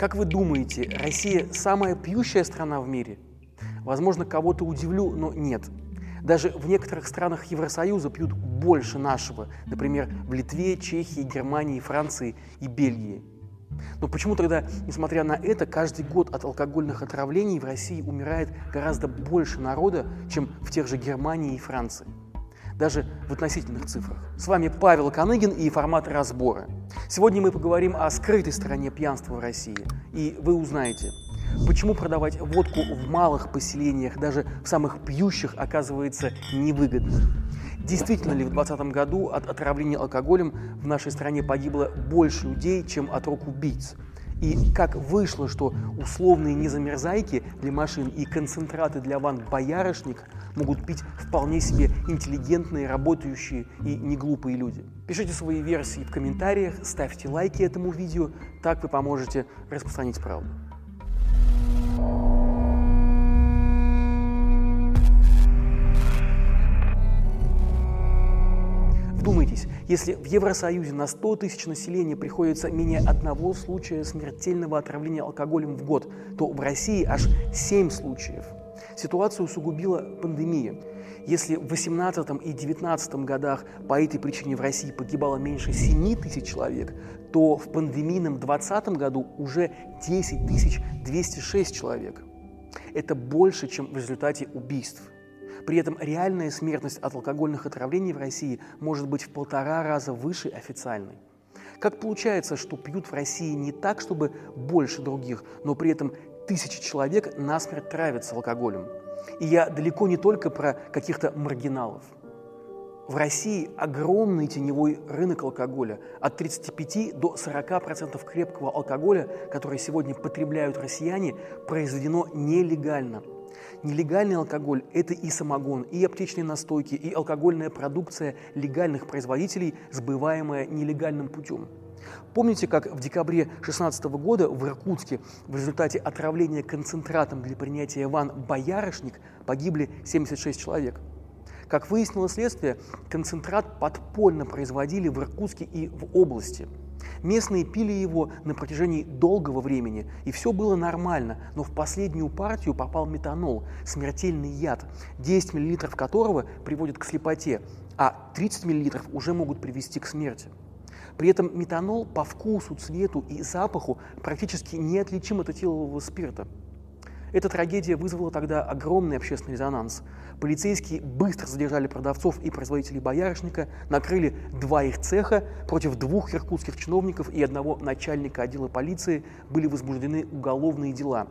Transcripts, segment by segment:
Как вы думаете, Россия самая пьющая страна в мире? Возможно, кого-то удивлю, но нет. Даже в некоторых странах Евросоюза пьют больше нашего, например, в Литве, Чехии, Германии, Франции и Бельгии. Но почему тогда, несмотря на это, каждый год от алкогольных отравлений в России умирает гораздо больше народа, чем в тех же Германии и Франции? Даже в относительных цифрах. С вами Павел Коныгин и формат разбора. Сегодня мы поговорим о скрытой стороне пьянства в России. И вы узнаете, почему продавать водку в малых поселениях, даже в самых пьющих, оказывается невыгодно. Действительно ли в 2020 году от отравления алкоголем в нашей стране погибло больше людей, чем от рук убийц? И как вышло, что условные незамерзайки для машин и концентраты для ванн «Боярышник» могут пить вполне себе интеллигентные, работающие и неглупые люди? Пишите свои версии в комментариях, ставьте лайки этому видео, так вы поможете распространить правду. Вдумайтесь, если в Евросоюзе на 100 тысяч населения приходится менее одного случая смертельного отравления алкоголем в год, то в России аж 7 случаев. Ситуацию усугубила пандемия. Если в 18 и 19 годах по этой причине в России погибало меньше 7 тысяч человек, то в пандемийном 2020 году уже 10 206 человек. Это больше, чем в результате убийств. При этом реальная смертность от алкогольных отравлений в России может быть в полтора раза выше официальной. Как получается, что пьют в России не так, чтобы больше других, но при этом тысячи человек насмерть травятся алкоголем? И я далеко не только про каких-то маргиналов. В России огромный теневой рынок алкоголя. От 35 до 40% крепкого алкоголя, который сегодня потребляют россияне, произведено нелегально – Нелегальный алкоголь – это и самогон, и аптечные настойки, и алкогольная продукция легальных производителей, сбываемая нелегальным путем. Помните, как в декабре 2016 года в Иркутске в результате отравления концентратом для принятия ван «Боярышник» погибли 76 человек? Как выяснило следствие, концентрат подпольно производили в Иркутске и в области – Местные пили его на протяжении долгого времени, и все было нормально, но в последнюю партию попал метанол, смертельный яд, 10 мл которого приводит к слепоте, а 30 мл уже могут привести к смерти. При этом метанол по вкусу, цвету и запаху практически неотличим от этилового спирта. Эта трагедия вызвала тогда огромный общественный резонанс. Полицейские быстро задержали продавцов и производителей боярышника, накрыли два их цеха, против двух иркутских чиновников и одного начальника отдела полиции были возбуждены уголовные дела.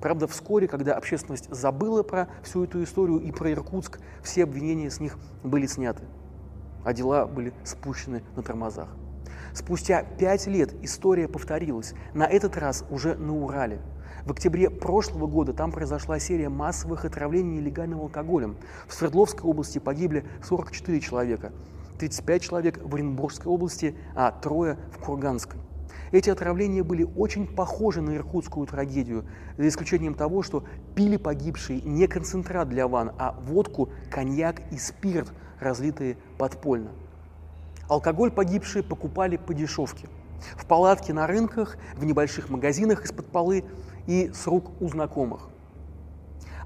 Правда, вскоре, когда общественность забыла про всю эту историю и про Иркутск, все обвинения с них были сняты, а дела были спущены на тормозах. Спустя пять лет история повторилась, на этот раз уже на Урале – в октябре прошлого года там произошла серия массовых отравлений нелегальным алкоголем. В Свердловской области погибли 44 человека, 35 человек в Оренбургской области, а трое в Курганской. Эти отравления были очень похожи на иркутскую трагедию, за исключением того, что пили погибшие не концентрат для ван, а водку, коньяк и спирт, разлитые подпольно. Алкоголь погибшие покупали по дешевке. В палатке на рынках, в небольших магазинах из-под полы и с рук у знакомых.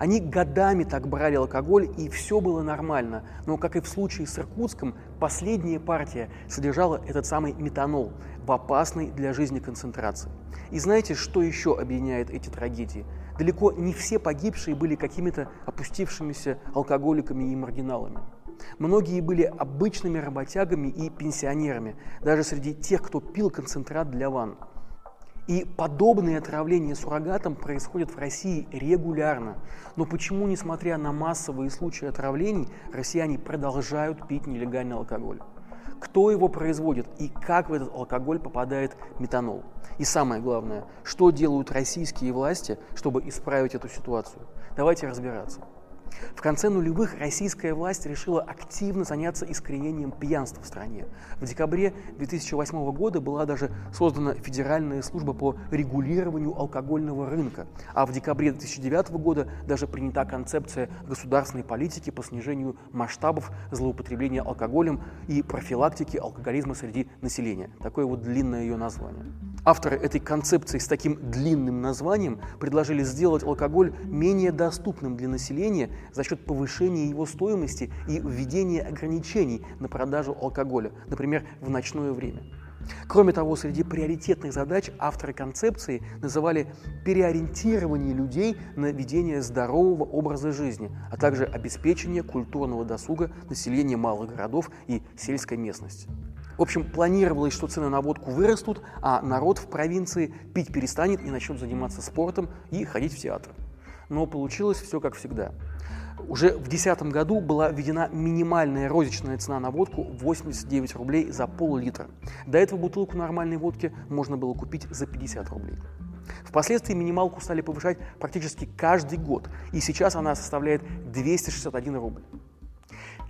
Они годами так брали алкоголь, и все было нормально. Но, как и в случае с Иркутском, последняя партия содержала этот самый метанол в опасной для жизни концентрации. И знаете, что еще объединяет эти трагедии? Далеко не все погибшие были какими-то опустившимися алкоголиками и маргиналами. Многие были обычными работягами и пенсионерами, даже среди тех, кто пил концентрат для ванн. И подобные отравления суррогатом происходят в России регулярно. Но почему, несмотря на массовые случаи отравлений, россияне продолжают пить нелегальный алкоголь? Кто его производит и как в этот алкоголь попадает метанол? И самое главное, что делают российские власти, чтобы исправить эту ситуацию? Давайте разбираться. В конце нулевых российская власть решила активно заняться искоренением пьянства в стране. В декабре 2008 года была даже создана Федеральная служба по регулированию алкогольного рынка, а в декабре 2009 года даже принята концепция государственной политики по снижению масштабов злоупотребления алкоголем и профилактики алкоголизма среди населения. Такое вот длинное ее название. Авторы этой концепции с таким длинным названием предложили сделать алкоголь менее доступным для населения за счет повышения его стоимости и введения ограничений на продажу алкоголя, например, в ночное время. Кроме того, среди приоритетных задач авторы концепции называли переориентирование людей на ведение здорового образа жизни, а также обеспечение культурного досуга населения малых городов и сельской местности. В общем, планировалось, что цены на водку вырастут, а народ в провинции пить перестанет и начнет заниматься спортом и ходить в театр. Но получилось все как всегда. Уже в 2010 году была введена минимальная розничная цена на водку 89 рублей за пол-литра. До этого бутылку нормальной водки можно было купить за 50 рублей. Впоследствии минималку стали повышать практически каждый год, и сейчас она составляет 261 рубль.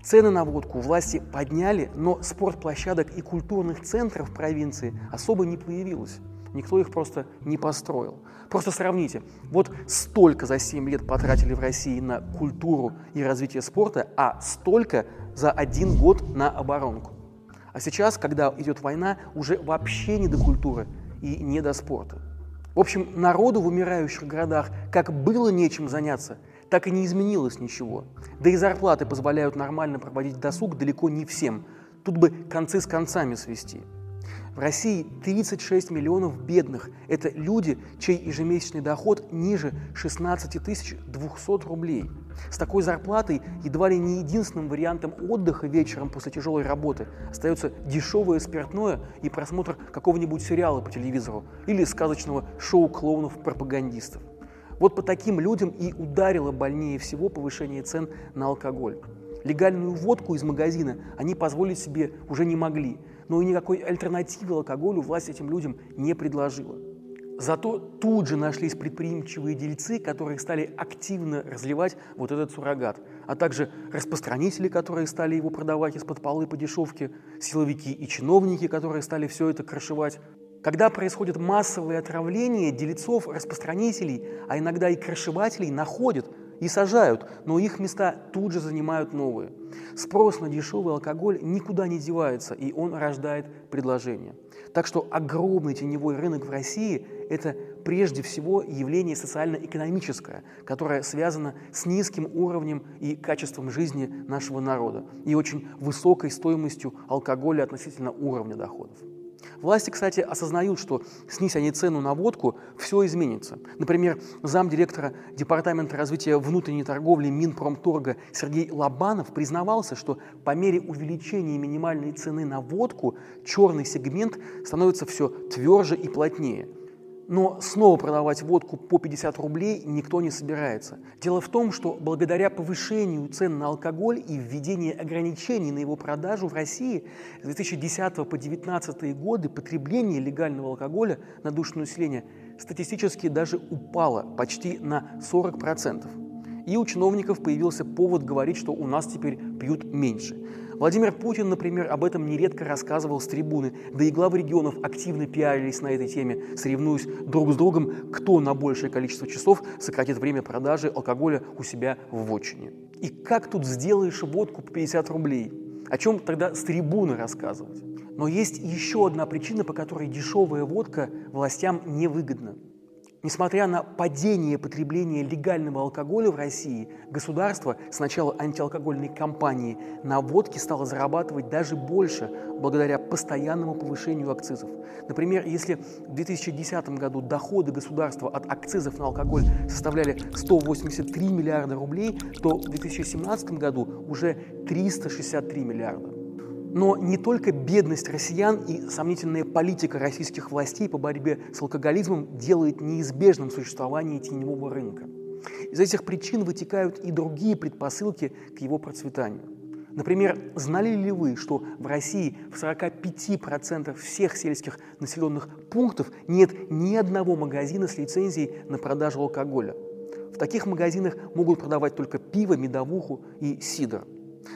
Цены на водку власти подняли, но спортплощадок и культурных центров провинции особо не появилось. Никто их просто не построил. Просто сравните. Вот столько за 7 лет потратили в России на культуру и развитие спорта, а столько за один год на оборонку. А сейчас, когда идет война, уже вообще не до культуры и не до спорта. В общем, народу в умирающих городах как было нечем заняться, так и не изменилось ничего. Да и зарплаты позволяют нормально проводить досуг далеко не всем. Тут бы концы с концами свести. В России 36 миллионов бедных. Это люди, чей ежемесячный доход ниже 16 200 рублей. С такой зарплатой едва ли не единственным вариантом отдыха вечером после тяжелой работы остается дешевое спиртное и просмотр какого-нибудь сериала по телевизору или сказочного шоу клоунов-пропагандистов. Вот по таким людям и ударило больнее всего повышение цен на алкоголь. Легальную водку из магазина они позволить себе уже не могли – но и никакой альтернативы алкоголю власть этим людям не предложила. Зато тут же нашлись предприимчивые дельцы, которые стали активно разливать вот этот суррогат, а также распространители, которые стали его продавать из-под полы по дешевке, силовики и чиновники, которые стали все это крышевать. Когда происходит массовое отравление, дельцов, распространителей, а иногда и крышевателей находят – и сажают, но их места тут же занимают новые. Спрос на дешевый алкоголь никуда не девается, и он рождает предложение. Так что огромный теневой рынок в России – это прежде всего явление социально-экономическое, которое связано с низким уровнем и качеством жизни нашего народа и очень высокой стоимостью алкоголя относительно уровня доходов. Власти, кстати, осознают, что снизь они цену на водку, все изменится. Например, замдиректора Департамента развития внутренней торговли Минпромторга Сергей Лобанов признавался, что по мере увеличения минимальной цены на водку черный сегмент становится все тверже и плотнее – но снова продавать водку по 50 рублей никто не собирается. Дело в том, что благодаря повышению цен на алкоголь и введению ограничений на его продажу в России с 2010 по 2019 годы потребление легального алкоголя на душу населения статистически даже упало почти на 40%. И у чиновников появился повод говорить, что у нас теперь пьют меньше. Владимир Путин, например, об этом нередко рассказывал с трибуны, да и главы регионов активно пиарились на этой теме, соревнуясь друг с другом, кто на большее количество часов сократит время продажи алкоголя у себя в вотчине. И как тут сделаешь водку по 50 рублей? О чем тогда с трибуны рассказывать? Но есть еще одна причина, по которой дешевая водка властям невыгодна. Несмотря на падение потребления легального алкоголя в России, государство с начала антиалкогольной кампании на водке стало зарабатывать даже больше благодаря постоянному повышению акцизов. Например, если в 2010 году доходы государства от акцизов на алкоголь составляли 183 миллиарда рублей, то в 2017 году уже 363 миллиарда. Но не только бедность россиян и сомнительная политика российских властей по борьбе с алкоголизмом делает неизбежным существование теневого рынка. Из этих причин вытекают и другие предпосылки к его процветанию. Например, знали ли вы, что в России в 45% всех сельских населенных пунктов нет ни одного магазина с лицензией на продажу алкоголя? В таких магазинах могут продавать только пиво, медовуху и сидр.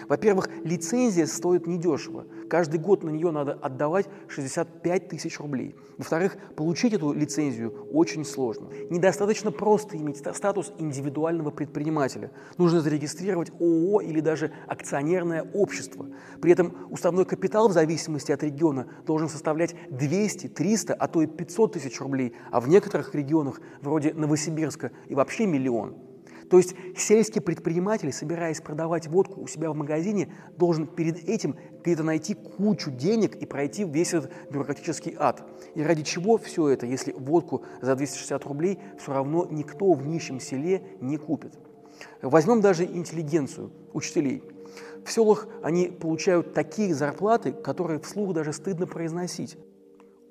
Во-первых, лицензия стоит недешево. Каждый год на нее надо отдавать 65 тысяч рублей. Во-вторых, получить эту лицензию очень сложно. Недостаточно просто иметь статус индивидуального предпринимателя. Нужно зарегистрировать ООО или даже акционерное общество. При этом уставной капитал в зависимости от региона должен составлять 200, 300, а то и 500 тысяч рублей, а в некоторых регионах, вроде Новосибирска, и вообще миллион. То есть сельский предприниматель, собираясь продавать водку у себя в магазине, должен перед этим где-то найти кучу денег и пройти весь этот бюрократический ад. И ради чего все это, если водку за 260 рублей все равно никто в нищем селе не купит? Возьмем даже интеллигенцию, учителей. В селах они получают такие зарплаты, которые вслух даже стыдно произносить.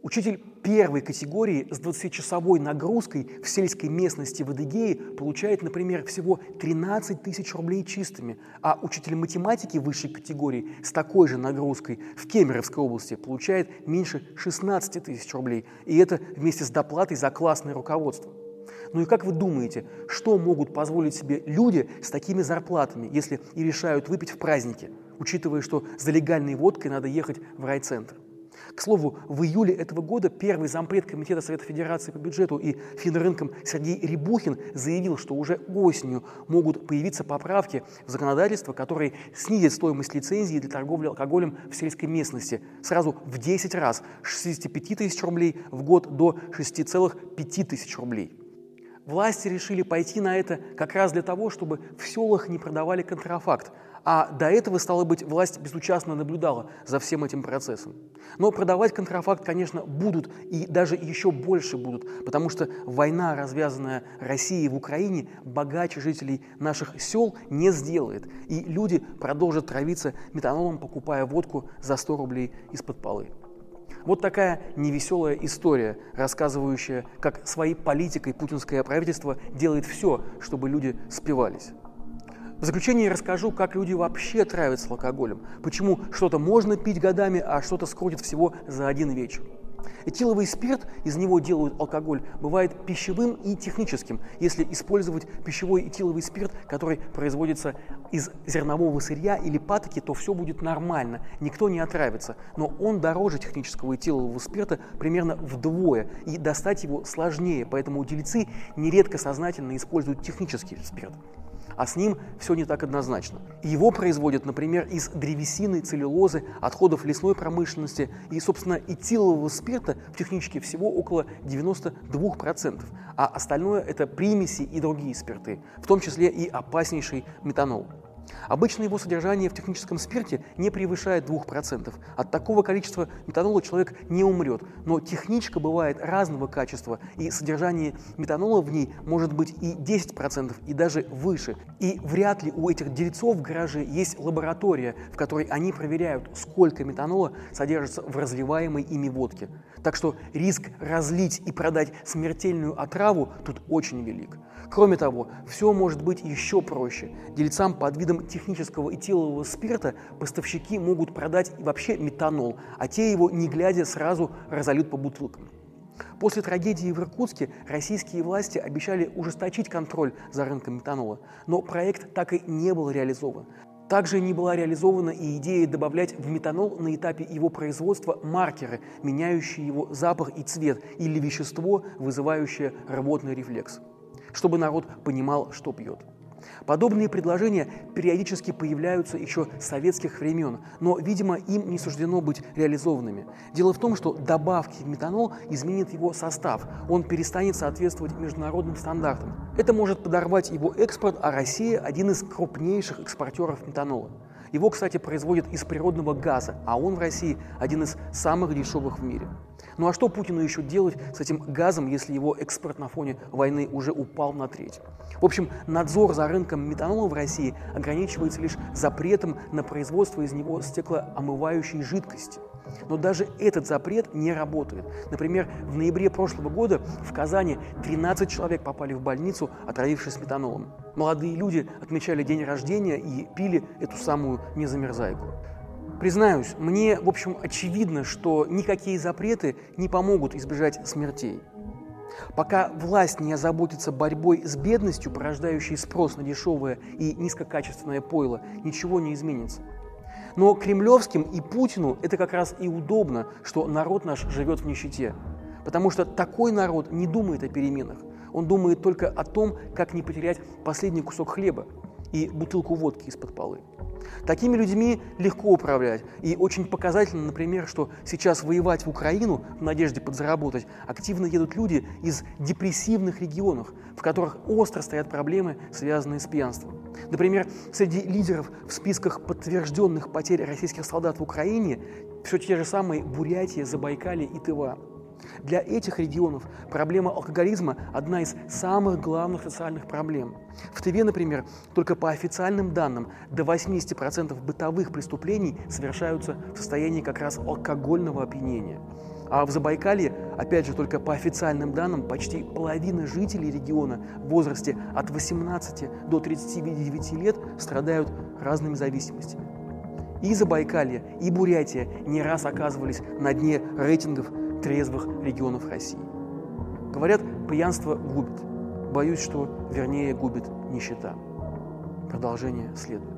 Учитель первой категории с 20-часовой нагрузкой в сельской местности в Адыгее получает, например, всего 13 тысяч рублей чистыми, а учитель математики высшей категории с такой же нагрузкой в Кемеровской области получает меньше 16 тысяч рублей, и это вместе с доплатой за классное руководство. Ну и как вы думаете, что могут позволить себе люди с такими зарплатами, если и решают выпить в празднике, учитывая, что за легальной водкой надо ехать в райцентр? К слову, в июле этого года первый зампред Комитета Совета Федерации по бюджету и финрынкам Сергей Рябухин заявил, что уже осенью могут появиться поправки в законодательство, которые снизят стоимость лицензии для торговли алкоголем в сельской местности сразу в 10 раз с 65 тысяч рублей в год до 6,5 тысяч рублей. Власти решили пойти на это как раз для того, чтобы в селах не продавали контрафакт, а до этого, стало быть, власть безучастно наблюдала за всем этим процессом. Но продавать контрафакт, конечно, будут и даже еще больше будут, потому что война, развязанная Россией в Украине, богаче жителей наших сел не сделает. И люди продолжат травиться метанолом, покупая водку за 100 рублей из-под полы. Вот такая невеселая история, рассказывающая, как своей политикой путинское правительство делает все, чтобы люди спивались. В заключение расскажу, как люди вообще травятся алкоголем, почему что-то можно пить годами, а что-то скрутит всего за один вечер. Этиловый спирт, из него делают алкоголь, бывает пищевым и техническим, если использовать пищевой этиловый спирт, который производится из зернового сырья или патоки, то все будет нормально, никто не отравится. Но он дороже технического этилового спирта примерно вдвое, и достать его сложнее, поэтому дельцы нередко сознательно используют технический спирт а с ним все не так однозначно. Его производят, например, из древесины, целлюлозы, отходов лесной промышленности и, собственно, этилового спирта в техничке всего около 92%, а остальное это примеси и другие спирты, в том числе и опаснейший метанол. Обычно его содержание в техническом спирте не превышает 2%. От такого количества метанола человек не умрет. Но техничка бывает разного качества, и содержание метанола в ней может быть и 10%, и даже выше. И вряд ли у этих дельцов в гараже есть лаборатория, в которой они проверяют, сколько метанола содержится в разливаемой ими водке. Так что риск разлить и продать смертельную отраву тут очень велик. Кроме того, все может быть еще проще. Дельцам под видом технического этилового спирта поставщики могут продать вообще метанол, а те его, не глядя, сразу разольют по бутылкам. После трагедии в Иркутске российские власти обещали ужесточить контроль за рынком метанола, но проект так и не был реализован. Также не была реализована и идея добавлять в метанол на этапе его производства маркеры, меняющие его запах и цвет, или вещество, вызывающее рвотный рефлекс, чтобы народ понимал, что пьет. Подобные предложения периодически появляются еще с советских времен, но, видимо, им не суждено быть реализованными. Дело в том, что добавки в метанол изменят его состав, он перестанет соответствовать международным стандартам. Это может подорвать его экспорт, а Россия – один из крупнейших экспортеров метанола. Его, кстати, производят из природного газа, а он в России один из самых дешевых в мире. Ну а что Путину еще делать с этим газом, если его экспорт на фоне войны уже упал на треть? В общем, надзор за рынком метанола в России ограничивается лишь запретом на производство из него стеклоомывающей жидкости. Но даже этот запрет не работает. Например, в ноябре прошлого года в Казани 13 человек попали в больницу, отравившись метанолом. Молодые люди отмечали день рождения и пили эту самую незамерзайку. Признаюсь, мне, в общем, очевидно, что никакие запреты не помогут избежать смертей. Пока власть не озаботится борьбой с бедностью, порождающей спрос на дешевое и низкокачественное пойло, ничего не изменится. Но кремлевским и Путину это как раз и удобно, что народ наш живет в нищете. Потому что такой народ не думает о переменах. Он думает только о том, как не потерять последний кусок хлеба и бутылку водки из-под полы. Такими людьми легко управлять. И очень показательно, например, что сейчас воевать в Украину в надежде подзаработать активно едут люди из депрессивных регионов, в которых остро стоят проблемы, связанные с пьянством. Например, среди лидеров в списках подтвержденных потерь российских солдат в Украине все те же самые Бурятия, Забайкалье и Тыва. Для этих регионов проблема алкоголизма – одна из самых главных социальных проблем. В Тыве, например, только по официальным данным до 80% бытовых преступлений совершаются в состоянии как раз алкогольного опьянения. А в Забайкалье, опять же, только по официальным данным, почти половина жителей региона в возрасте от 18 до 39 лет страдают разными зависимостями. И Забайкалье, и Бурятия не раз оказывались на дне рейтингов трезвых регионов России. Говорят, пьянство губит. Боюсь, что вернее губит нищета. Продолжение следует.